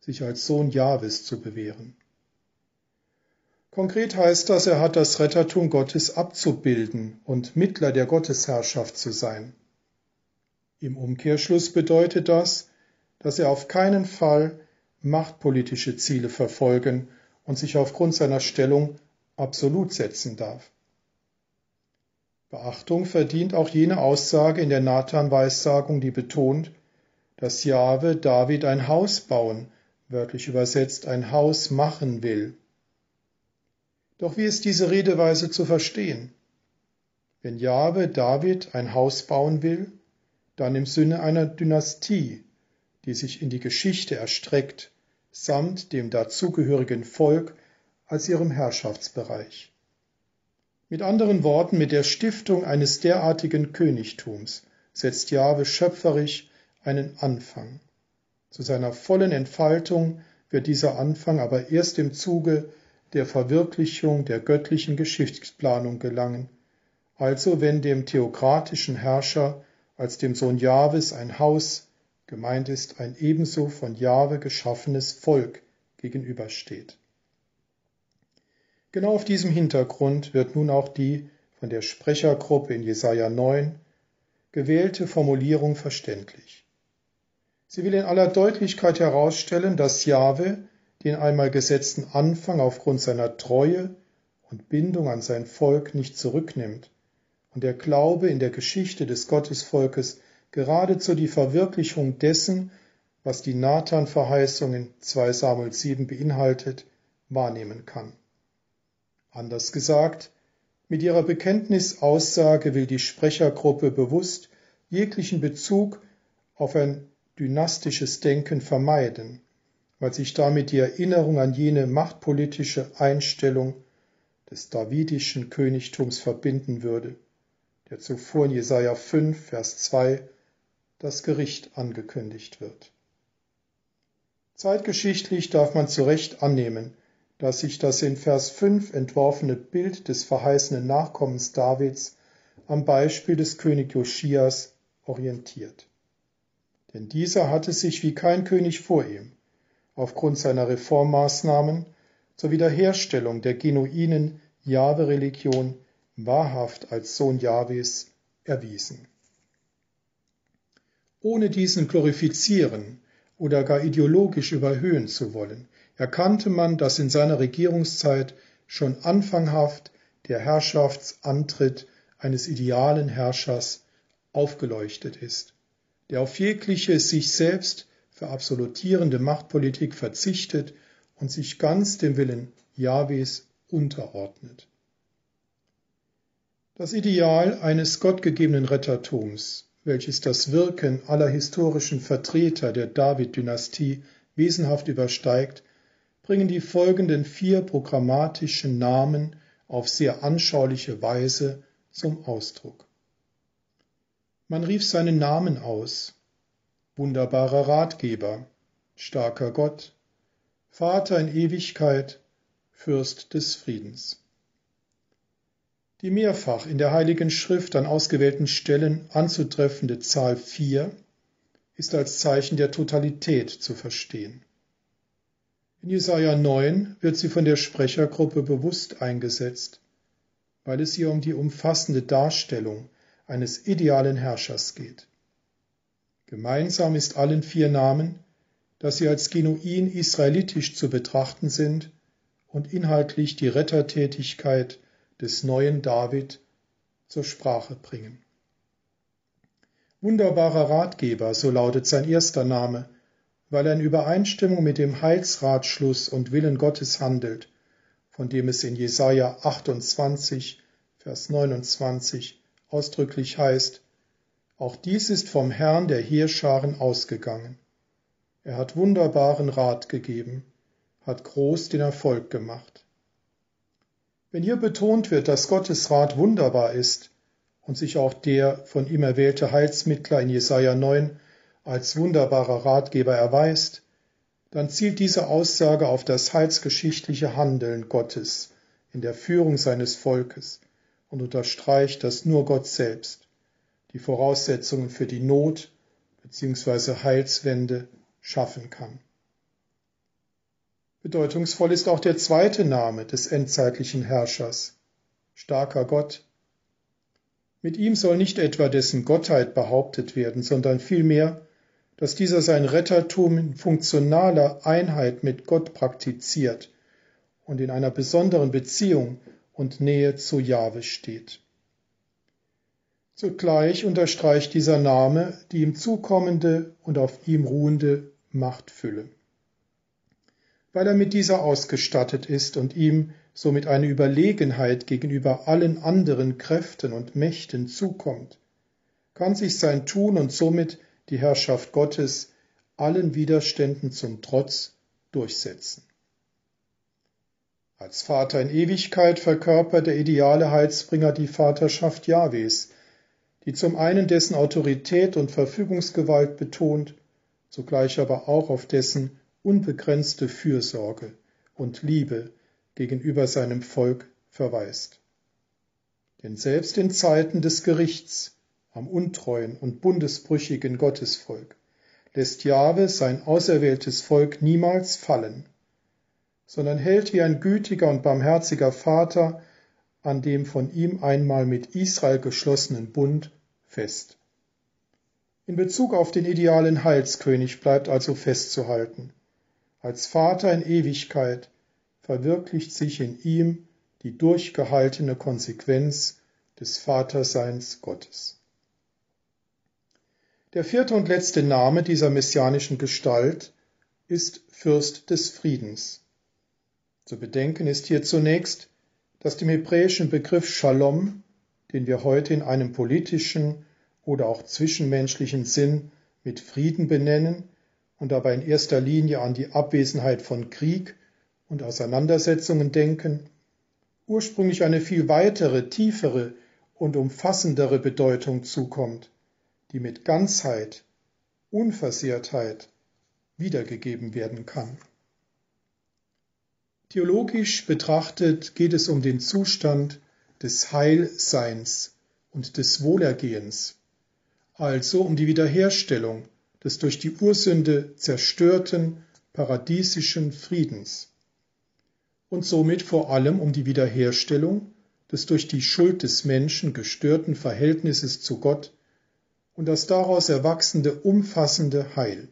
sich als Sohn Jahwes zu bewähren. Konkret heißt das, er hat das Rettertum Gottes abzubilden und Mittler der Gottesherrschaft zu sein. Im Umkehrschluss bedeutet das, dass er auf keinen Fall machtpolitische Ziele verfolgen und sich aufgrund seiner Stellung absolut setzen darf. Beachtung verdient auch jene Aussage in der Nathan-Weissagung, die betont, dass Jahwe David ein Haus bauen, wörtlich übersetzt ein Haus machen will. Doch wie ist diese Redeweise zu verstehen? Wenn Jahwe David ein Haus bauen will, dann im Sinne einer Dynastie, die sich in die Geschichte erstreckt, samt dem dazugehörigen Volk als ihrem Herrschaftsbereich. Mit anderen Worten, mit der Stiftung eines derartigen Königtums setzt Jahwe schöpferisch einen Anfang. Zu seiner vollen Entfaltung wird dieser Anfang aber erst im Zuge der Verwirklichung der göttlichen Geschichtsplanung gelangen, also wenn dem theokratischen Herrscher als dem Sohn Jahwes ein Haus, gemeint ist ein ebenso von Jahwe geschaffenes Volk gegenübersteht. Genau auf diesem Hintergrund wird nun auch die von der Sprechergruppe in Jesaja 9 gewählte Formulierung verständlich. Sie will in aller Deutlichkeit herausstellen, dass Jahwe den einmal gesetzten Anfang aufgrund seiner Treue und Bindung an sein Volk nicht zurücknimmt und der Glaube in der Geschichte des Gottesvolkes geradezu die Verwirklichung dessen, was die Nathan-Verheißung in 2 Samuel 7 beinhaltet, wahrnehmen kann. Anders gesagt, mit ihrer Bekenntnisaussage will die Sprechergruppe bewusst jeglichen Bezug auf ein dynastisches Denken vermeiden, weil sich damit die Erinnerung an jene machtpolitische Einstellung des davidischen Königtums verbinden würde, der zuvor in Jesaja 5, Vers 2 das Gericht angekündigt wird. Zeitgeschichtlich darf man zu Recht annehmen, dass sich das in Vers 5 entworfene Bild des verheißenen Nachkommens Davids am Beispiel des König Josias orientiert denn dieser hatte sich wie kein König vor ihm aufgrund seiner Reformmaßnahmen zur Wiederherstellung der genuinen Jahwe-Religion wahrhaft als Sohn Jahwes erwiesen. Ohne diesen glorifizieren oder gar ideologisch überhöhen zu wollen, erkannte man, dass in seiner Regierungszeit schon anfanghaft der Herrschaftsantritt eines idealen Herrschers aufgeleuchtet ist der auf jegliche sich selbst verabsolutierende Machtpolitik verzichtet und sich ganz dem Willen Jahwes unterordnet. Das Ideal eines gottgegebenen Rettertums, welches das Wirken aller historischen Vertreter der David-Dynastie wesenhaft übersteigt, bringen die folgenden vier programmatischen Namen auf sehr anschauliche Weise zum Ausdruck. Man rief seinen Namen aus. Wunderbarer Ratgeber, starker Gott, Vater in Ewigkeit, Fürst des Friedens. Die mehrfach in der Heiligen Schrift an ausgewählten Stellen anzutreffende Zahl 4 ist als Zeichen der Totalität zu verstehen. In Jesaja 9 wird sie von der Sprechergruppe bewusst eingesetzt, weil es hier um die umfassende Darstellung eines idealen Herrschers geht. Gemeinsam ist allen vier Namen, dass sie als genuin israelitisch zu betrachten sind und inhaltlich die Rettertätigkeit des neuen David zur Sprache bringen. Wunderbarer Ratgeber, so lautet sein erster Name, weil er in Übereinstimmung mit dem Heilsratschluss und Willen Gottes handelt, von dem es in Jesaja 28, Vers 29 ausdrücklich heißt, auch dies ist vom Herrn der Heerscharen ausgegangen. Er hat wunderbaren Rat gegeben, hat groß den Erfolg gemacht. Wenn hier betont wird, dass Gottes Rat wunderbar ist und sich auch der von ihm erwählte Heilsmittler in Jesaja 9 als wunderbarer Ratgeber erweist, dann zielt diese Aussage auf das heilsgeschichtliche Handeln Gottes in der Führung seines Volkes und unterstreicht, dass nur Gott selbst die Voraussetzungen für die Not bzw. Heilswende schaffen kann. Bedeutungsvoll ist auch der zweite Name des endzeitlichen Herrschers, starker Gott. Mit ihm soll nicht etwa dessen Gottheit behauptet werden, sondern vielmehr, dass dieser sein Rettertum in funktionaler Einheit mit Gott praktiziert und in einer besonderen Beziehung und Nähe zu Jahwe steht. Zugleich unterstreicht dieser Name die ihm zukommende und auf ihm ruhende Machtfülle weil er mit dieser ausgestattet ist und ihm somit eine Überlegenheit gegenüber allen anderen Kräften und Mächten zukommt, kann sich sein Tun und somit die Herrschaft Gottes allen Widerständen zum Trotz durchsetzen. Als Vater in Ewigkeit verkörpert der ideale Heilsbringer die Vaterschaft Jahwes, die zum einen dessen Autorität und Verfügungsgewalt betont, zugleich aber auch auf dessen unbegrenzte Fürsorge und Liebe gegenüber seinem Volk verweist. Denn selbst in Zeiten des Gerichts am untreuen und bundesbrüchigen Gottesvolk lässt Jahwe sein auserwähltes Volk niemals fallen, sondern hält wie ein gütiger und barmherziger Vater an dem von ihm einmal mit Israel geschlossenen Bund fest. In Bezug auf den idealen Heilskönig bleibt also festzuhalten, als Vater in Ewigkeit verwirklicht sich in ihm die durchgehaltene Konsequenz des Vaterseins Gottes. Der vierte und letzte Name dieser messianischen Gestalt ist Fürst des Friedens. Zu bedenken ist hier zunächst, dass dem hebräischen Begriff Shalom, den wir heute in einem politischen oder auch zwischenmenschlichen Sinn mit Frieden benennen, und dabei in erster Linie an die Abwesenheit von Krieg und Auseinandersetzungen denken, ursprünglich eine viel weitere, tiefere und umfassendere Bedeutung zukommt, die mit Ganzheit, Unversehrtheit wiedergegeben werden kann. Theologisch betrachtet geht es um den Zustand des Heilseins und des Wohlergehens, also um die Wiederherstellung des durch die Ursünde zerstörten paradiesischen Friedens und somit vor allem um die Wiederherstellung des durch die Schuld des Menschen gestörten Verhältnisses zu Gott und das daraus erwachsende umfassende Heil.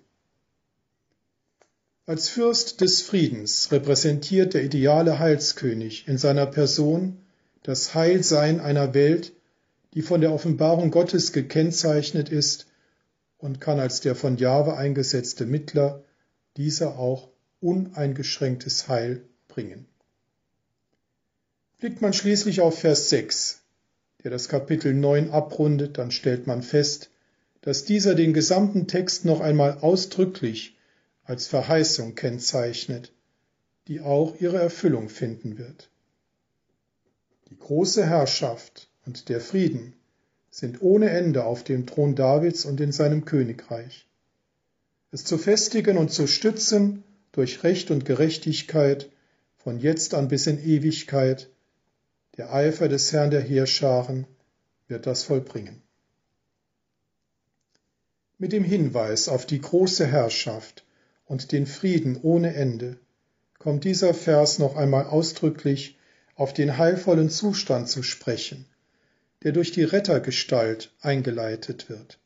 Als Fürst des Friedens repräsentiert der ideale Heilskönig in seiner Person das Heilsein einer Welt, die von der Offenbarung Gottes gekennzeichnet ist und kann als der von Jahwe eingesetzte Mittler dieser auch uneingeschränktes Heil bringen. Blickt man schließlich auf Vers 6, der das Kapitel 9 abrundet, dann stellt man fest, dass dieser den gesamten Text noch einmal ausdrücklich als Verheißung kennzeichnet, die auch ihre Erfüllung finden wird. Die große Herrschaft und der Frieden sind ohne Ende auf dem Thron Davids und in seinem Königreich. Es zu festigen und zu stützen durch Recht und Gerechtigkeit von jetzt an bis in Ewigkeit, Der Eifer des Herrn der Heerscharen wird das vollbringen. Mit dem Hinweis auf die große Herrschaft und den Frieden ohne Ende kommt dieser Vers noch einmal ausdrücklich auf den heilvollen Zustand zu sprechen, der durch die Rettergestalt eingeleitet wird.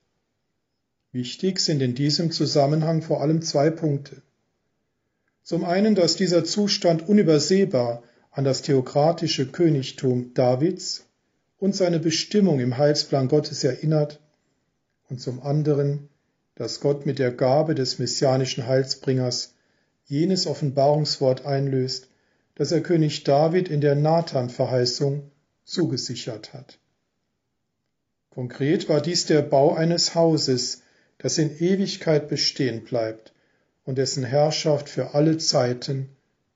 Wichtig sind in diesem Zusammenhang vor allem zwei Punkte. Zum einen, dass dieser Zustand unübersehbar an das theokratische Königtum Davids und seine Bestimmung im Heilsplan Gottes erinnert, und zum anderen, dass Gott mit der Gabe des messianischen Heilsbringers jenes Offenbarungswort einlöst, das er König David in der Nathan-Verheißung zugesichert hat. Konkret war dies der Bau eines Hauses, das in Ewigkeit bestehen bleibt und dessen Herrschaft für alle Zeiten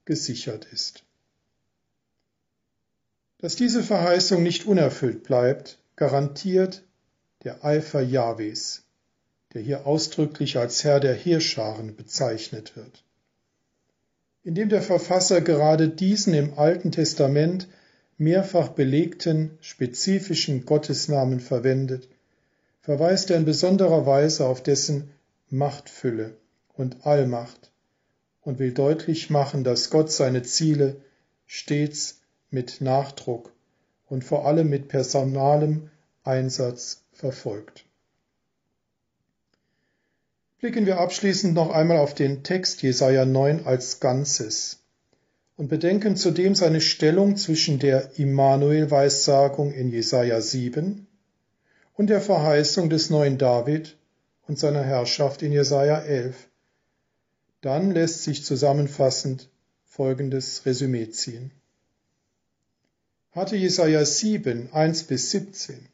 gesichert ist. Dass diese Verheißung nicht unerfüllt bleibt, garantiert der Eifer Jahwes, der hier ausdrücklich als Herr der Heerscharen bezeichnet wird. Indem der Verfasser gerade diesen im Alten Testament mehrfach belegten spezifischen Gottesnamen verwendet, verweist er in besonderer Weise auf dessen Machtfülle und Allmacht und will deutlich machen, dass Gott seine Ziele stets mit Nachdruck und vor allem mit personalem Einsatz verfolgt. Blicken wir abschließend noch einmal auf den Text Jesaja 9 als Ganzes und bedenken zudem seine Stellung zwischen der Immanuel-Weissagung in Jesaja 7 und der Verheißung des neuen David und seiner Herrschaft in Jesaja 11. Dann lässt sich zusammenfassend folgendes Resümee ziehen. Hatte Jesaja 7, 1 bis 17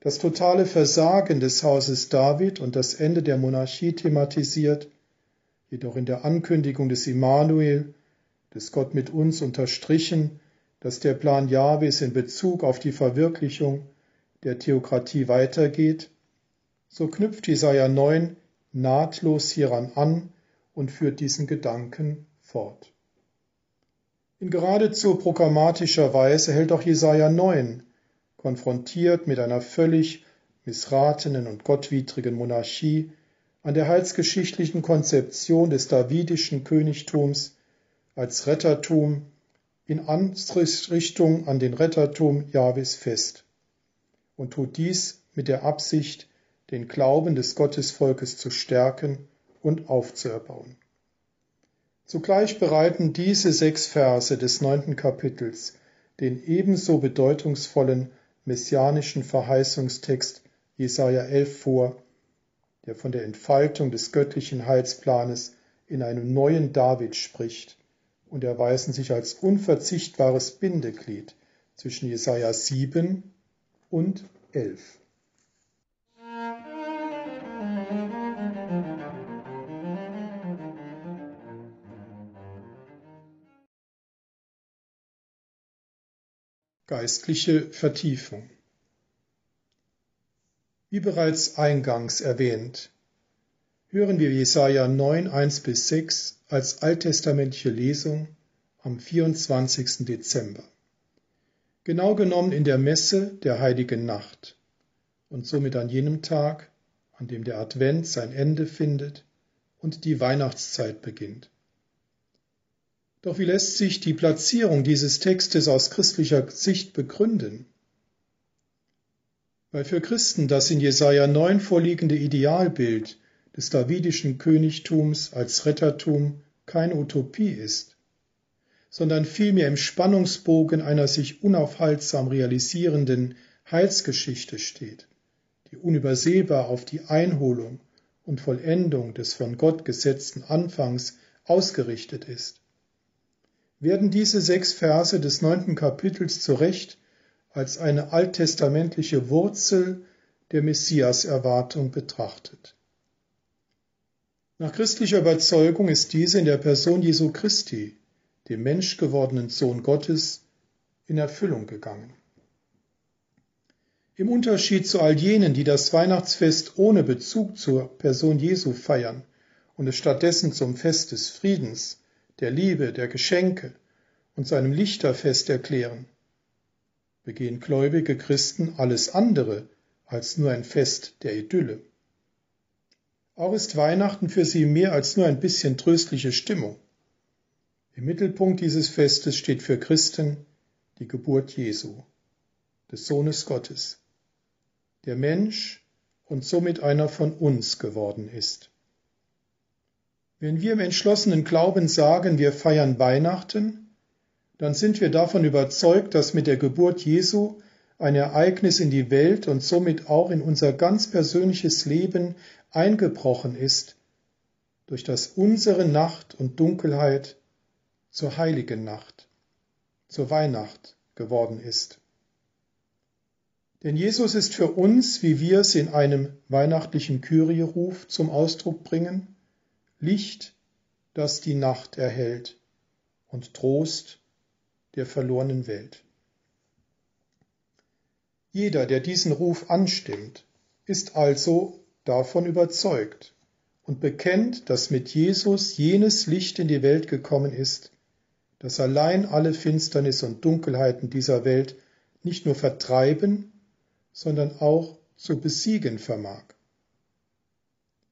das totale Versagen des Hauses David und das Ende der Monarchie thematisiert, jedoch in der Ankündigung des Immanuel, des Gott mit uns unterstrichen, dass der Plan Jahwes in Bezug auf die Verwirklichung der Theokratie weitergeht, so knüpft Jesaja 9 nahtlos hieran an und führt diesen Gedanken fort. In geradezu programmatischer Weise hält auch Jesaja 9 konfrontiert mit einer völlig missratenen und gottwidrigen Monarchie, an der heilsgeschichtlichen Konzeption des davidischen Königtums als Rettertum in Anrichtung an den Rettertum Jahwes fest und tut dies mit der Absicht, den Glauben des Gottesvolkes zu stärken und aufzuerbauen. Zugleich bereiten diese sechs Verse des neunten Kapitels den ebenso bedeutungsvollen messianischen Verheißungstext Jesaja 11 vor, der von der Entfaltung des göttlichen Heilsplanes in einem neuen David spricht und erweisen sich als unverzichtbares Bindeglied zwischen Jesaja 7 und 11. Geistliche Vertiefung Wie bereits eingangs erwähnt, hören wir Jesaja 9, 1 bis 6 als alttestamentliche Lesung am 24. Dezember. Genau genommen in der Messe der heiligen Nacht und somit an jenem Tag, an dem der Advent sein Ende findet und die Weihnachtszeit beginnt. Doch wie lässt sich die Platzierung dieses Textes aus christlicher Sicht begründen? Weil für Christen das in Jesaja 9 vorliegende Idealbild des davidischen Königtums als Rettertum keine Utopie ist, sondern vielmehr im Spannungsbogen einer sich unaufhaltsam realisierenden Heilsgeschichte steht, die unübersehbar auf die Einholung und Vollendung des von Gott gesetzten Anfangs ausgerichtet ist werden diese sechs Verse des neunten Kapitels zu Recht als eine alttestamentliche Wurzel der Messias-Erwartung betrachtet. Nach christlicher Überzeugung ist diese in der Person Jesu Christi, dem menschgewordenen Sohn Gottes, in Erfüllung gegangen. Im Unterschied zu all jenen, die das Weihnachtsfest ohne Bezug zur Person Jesu feiern und es stattdessen zum Fest des Friedens, der Liebe, der Geschenke und seinem Lichterfest erklären, begehen gläubige Christen alles andere als nur ein Fest der Idylle. Auch ist Weihnachten für sie mehr als nur ein bisschen tröstliche Stimmung. Im Mittelpunkt dieses Festes steht für Christen die Geburt Jesu, des Sohnes Gottes, der Mensch und somit einer von uns geworden ist. Wenn wir im entschlossenen Glauben sagen, wir feiern Weihnachten, dann sind wir davon überzeugt, dass mit der Geburt Jesu ein Ereignis in die Welt und somit auch in unser ganz persönliches Leben eingebrochen ist, durch das unsere Nacht und Dunkelheit zur heiligen Nacht, zur Weihnacht geworden ist. Denn Jesus ist für uns, wie wir es in einem weihnachtlichen Kyrieruf zum Ausdruck bringen, Licht, das die Nacht erhält und Trost, der verlorenen Welt. Jeder, der diesen Ruf anstimmt, ist also davon überzeugt und bekennt, dass mit Jesus jenes Licht in die Welt gekommen ist, das allein alle Finsternis und Dunkelheiten dieser Welt nicht nur vertreiben, sondern auch zu besiegen vermag.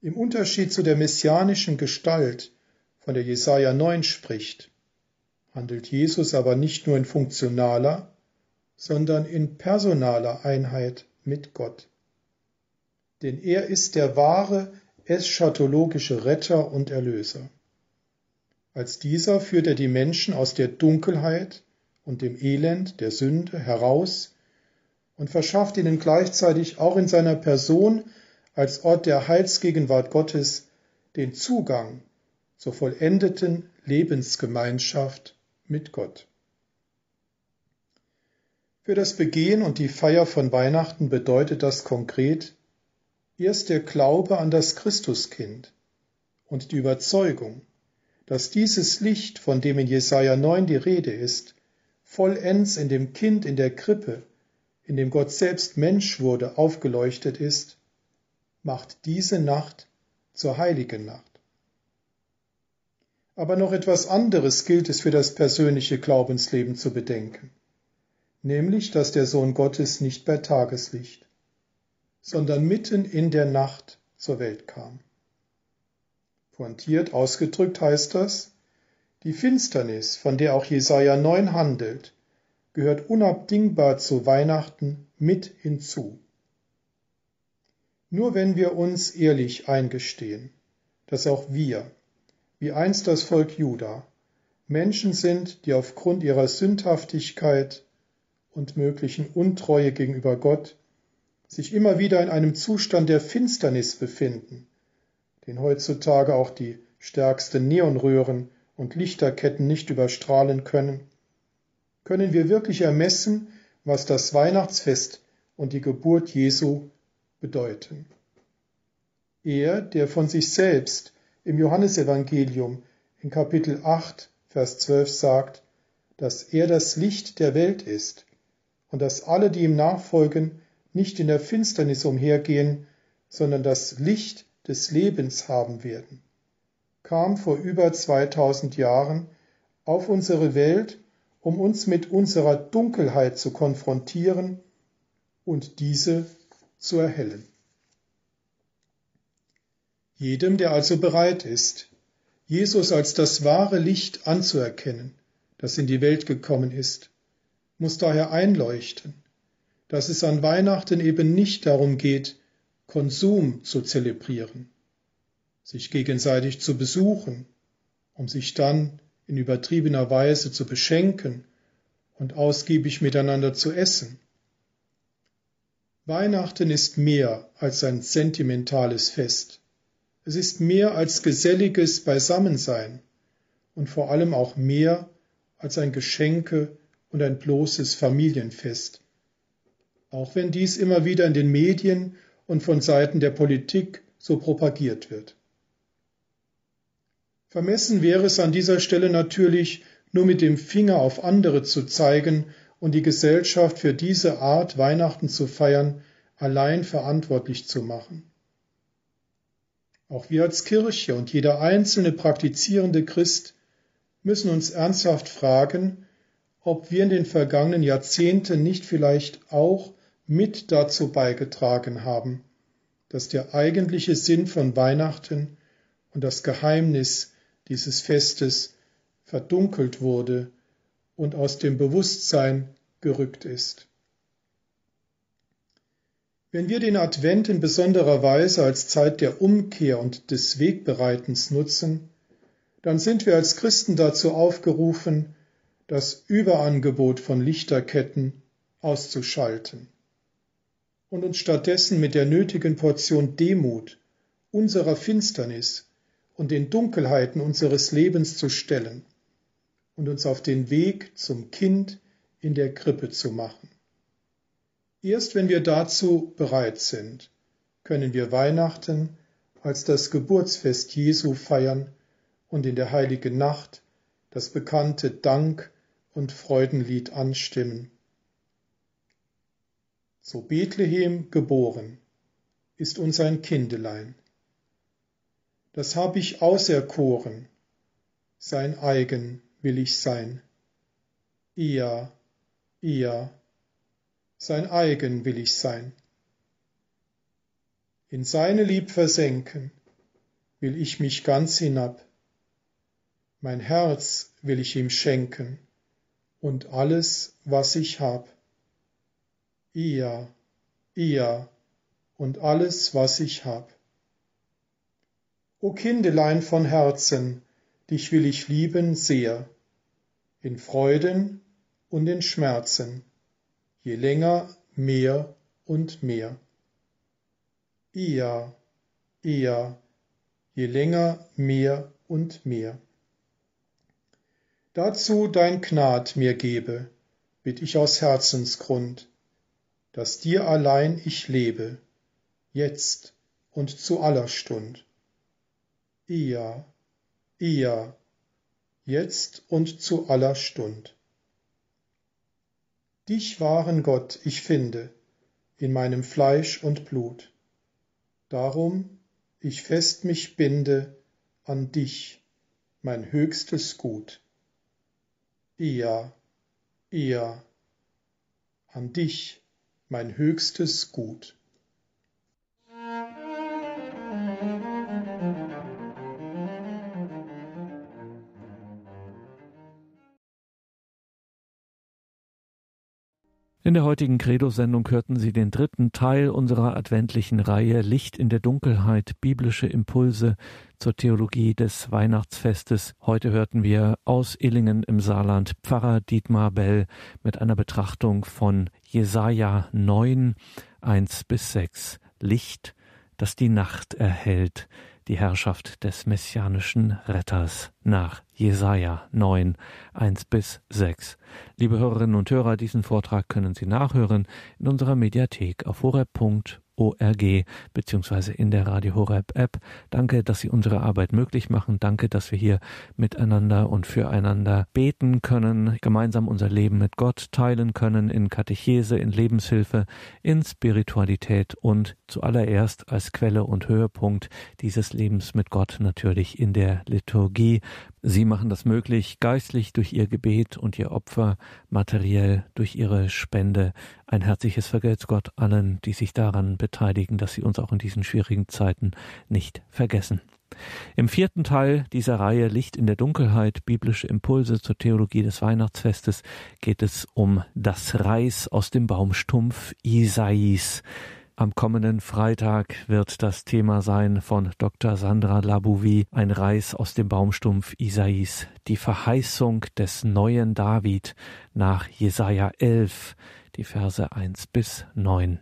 Im Unterschied zu der messianischen Gestalt, von der Jesaja 9 spricht, handelt Jesus aber nicht nur in funktionaler, sondern in personaler Einheit mit Gott. Denn er ist der wahre eschatologische Retter und Erlöser. Als dieser führt er die Menschen aus der Dunkelheit und dem Elend der Sünde heraus und verschafft ihnen gleichzeitig auch in seiner Person als Ort der Heilsgegenwart Gottes den Zugang zur vollendeten Lebensgemeinschaft mit Gott. Für das Begehen und die Feier von Weihnachten bedeutet das konkret erst der Glaube an das Christuskind und die Überzeugung, dass dieses Licht, von dem in Jesaja 9 die Rede ist, vollends in dem Kind in der Krippe, in dem Gott selbst Mensch wurde, aufgeleuchtet ist, macht diese Nacht zur heiligen Nacht. Aber noch etwas anderes gilt es für das persönliche Glaubensleben zu bedenken, nämlich dass der Sohn Gottes nicht bei Tageslicht, sondern mitten in der Nacht zur Welt kam. Pointiert ausgedrückt heißt das, die Finsternis, von der auch Jesaja 9 handelt, gehört unabdingbar zu Weihnachten mit hinzu. Nur wenn wir uns ehrlich eingestehen, dass auch wir, wie einst das Volk Juda, Menschen sind, die aufgrund ihrer Sündhaftigkeit und möglichen Untreue gegenüber Gott sich immer wieder in einem Zustand der Finsternis befinden, den heutzutage auch die stärksten Neonröhren und Lichterketten nicht überstrahlen können, können wir wirklich ermessen, was das Weihnachtsfest und die Geburt Jesu bedeuten. Er, der von sich selbst im Johannesevangelium in Kapitel 8, Vers 12 sagt, dass er das Licht der Welt ist und dass alle, die ihm nachfolgen, nicht in der Finsternis umhergehen, sondern das Licht des Lebens haben werden, kam vor über 2000 Jahren auf unsere Welt, um uns mit unserer Dunkelheit zu konfrontieren und diese zu erhellen. Jedem, der also bereit ist, Jesus als das wahre Licht anzuerkennen, das in die Welt gekommen ist, muss daher einleuchten, dass es an Weihnachten eben nicht darum geht, Konsum zu zelebrieren, sich gegenseitig zu besuchen, um sich dann in übertriebener Weise zu beschenken und ausgiebig miteinander zu essen. Weihnachten ist mehr als ein sentimentales Fest. Es ist mehr als geselliges Beisammensein und vor allem auch mehr als ein Geschenke und ein bloßes Familienfest. Auch wenn dies immer wieder in den Medien und von Seiten der Politik so propagiert wird. Vermessen wäre es an dieser Stelle natürlich, nur mit dem Finger auf andere zu zeigen und die Gesellschaft für diese Art Weihnachten zu feiern allein verantwortlich zu machen. Auch wir als Kirche und jeder einzelne praktizierende Christ müssen uns ernsthaft fragen, ob wir in den vergangenen Jahrzehnten nicht vielleicht auch mit dazu beigetragen haben, dass der eigentliche Sinn von Weihnachten und das Geheimnis dieses Festes verdunkelt wurde und aus dem Bewusstsein gerückt ist. Wenn wir den Advent in besonderer Weise als Zeit der Umkehr und des Wegbereitens nutzen, dann sind wir als Christen dazu aufgerufen, das Überangebot von Lichterketten auszuschalten und uns stattdessen mit der nötigen Portion Demut unserer Finsternis und den Dunkelheiten unseres Lebens zu stellen und uns auf den Weg zum Kind in der Krippe zu machen. Erst wenn wir dazu bereit sind, können wir Weihnachten als das Geburtsfest Jesu feiern und in der heiligen Nacht das bekannte Dank und Freudenlied anstimmen. So Bethlehem geboren ist uns ein Kindelein. Das hab ich auserkoren, sein eigen will ich sein. Ia, Ia, sein eigen will ich sein. In seine Lieb versenken will ich mich ganz hinab, mein Herz will ich ihm schenken und alles, was ich hab. Ia, Ia und alles, was ich hab. O Kindelein von Herzen, dich will ich lieben sehr, in Freuden und in Schmerzen je länger mehr und mehr. Ia, Ia, je länger mehr und mehr. Dazu dein Gnad mir gebe, bitt ich aus Herzensgrund, dass dir allein ich lebe, jetzt und zu aller Stund. Ia, Ia, jetzt und zu aller Stund. Dich wahren Gott ich finde in meinem Fleisch und Blut. Darum ich fest mich binde an dich, mein höchstes Gut. Ia, Ia, an dich, mein höchstes Gut. In der heutigen Credo-Sendung hörten Sie den dritten Teil unserer adventlichen Reihe Licht in der Dunkelheit, biblische Impulse zur Theologie des Weihnachtsfestes. Heute hörten wir aus Illingen im Saarland Pfarrer Dietmar Bell mit einer Betrachtung von Jesaja 9, 1 bis 6. Licht, das die Nacht erhält die Herrschaft des messianischen Retters nach Jesaja 9, 1 bis 6. Liebe Hörerinnen und Hörer, diesen Vortrag können Sie nachhören in unserer Mediathek auf horeb.org org beziehungsweise in der Radio Horeb App. Danke, dass Sie unsere Arbeit möglich machen. Danke, dass wir hier miteinander und füreinander beten können, gemeinsam unser Leben mit Gott teilen können in Katechese, in Lebenshilfe, in Spiritualität und zuallererst als Quelle und Höhepunkt dieses Lebens mit Gott natürlich in der Liturgie. Sie machen das möglich, geistlich durch Ihr Gebet und Ihr Opfer, materiell durch Ihre Spende. Ein herzliches Vergelt's Gott allen, die sich daran beteiligen, dass Sie uns auch in diesen schwierigen Zeiten nicht vergessen. Im vierten Teil dieser Reihe Licht in der Dunkelheit, biblische Impulse zur Theologie des Weihnachtsfestes geht es um das Reis aus dem Baumstumpf Isais. Am kommenden Freitag wird das Thema sein von Dr. Sandra Labouvi, ein Reis aus dem Baumstumpf Isais, die Verheißung des neuen David nach Jesaja 11, die Verse 1 bis 9.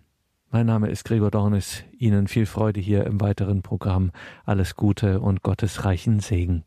Mein Name ist Gregor Dornis. Ihnen viel Freude hier im weiteren Programm. Alles Gute und Gottes reichen Segen.